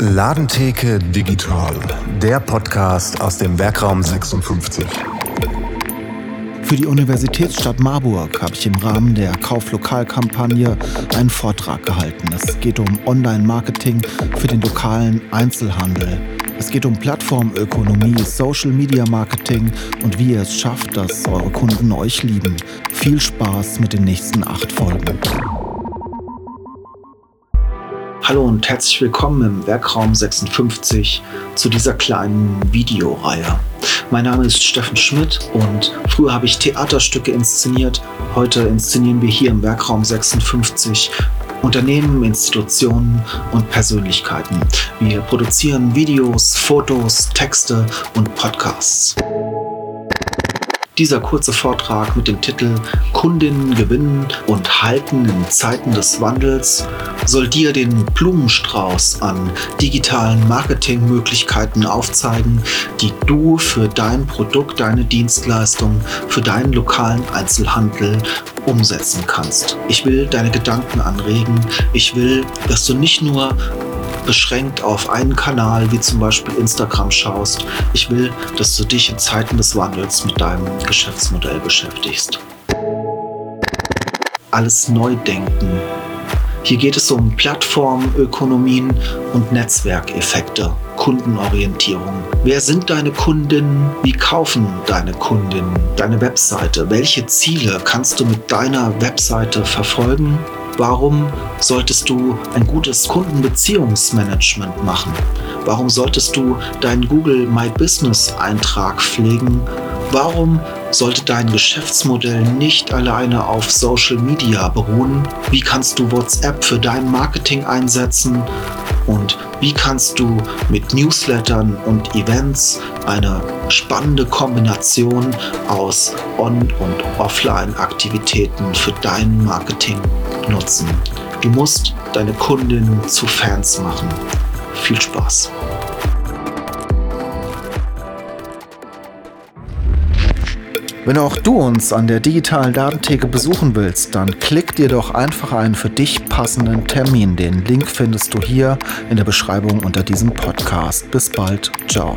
Ladentheke Digital, der Podcast aus dem Werkraum 56. Für die Universitätsstadt Marburg habe ich im Rahmen der Kauflokalkampagne einen Vortrag gehalten. Es geht um Online-Marketing für den lokalen Einzelhandel. Es geht um Plattformökonomie, Social Media Marketing und wie ihr es schafft, dass eure Kunden euch lieben. Viel Spaß mit den nächsten acht Folgen. Hallo und herzlich willkommen im Werkraum 56 zu dieser kleinen Videoreihe. Mein Name ist Steffen Schmidt und früher habe ich Theaterstücke inszeniert. Heute inszenieren wir hier im Werkraum 56 Unternehmen, Institutionen und Persönlichkeiten. Wir produzieren Videos, Fotos, Texte und Podcasts. Dieser kurze Vortrag mit dem Titel Kundinnen gewinnen und halten in Zeiten des Wandels soll dir den Blumenstrauß an digitalen Marketingmöglichkeiten aufzeigen, die du für dein Produkt, deine Dienstleistung, für deinen lokalen Einzelhandel umsetzen kannst. Ich will deine Gedanken anregen. Ich will, dass du nicht nur beschränkt auf einen Kanal wie zum Beispiel Instagram schaust. Ich will, dass du dich in Zeiten des Wandels mit deinem Geschäftsmodell beschäftigst. Alles neu denken. Hier geht es um Plattformökonomien und Netzwerkeffekte, Kundenorientierung. Wer sind deine Kundinnen? Wie kaufen deine Kundinnen deine Webseite? Welche Ziele kannst du mit deiner Webseite verfolgen? Warum solltest du ein gutes Kundenbeziehungsmanagement machen? Warum solltest du deinen Google My Business Eintrag pflegen? Warum sollte dein Geschäftsmodell nicht alleine auf Social Media beruhen? Wie kannst du WhatsApp für dein Marketing einsetzen? Und wie kannst du mit Newslettern und Events eine spannende Kombination aus On- und Offline-Aktivitäten für dein Marketing nutzen? Du musst deine Kundinnen zu Fans machen. Viel Spaß! Wenn auch du uns an der digitalen Datentheke besuchen willst, dann klick dir doch einfach einen für dich passenden Termin. Den Link findest du hier in der Beschreibung unter diesem Podcast. Bis bald. Ciao.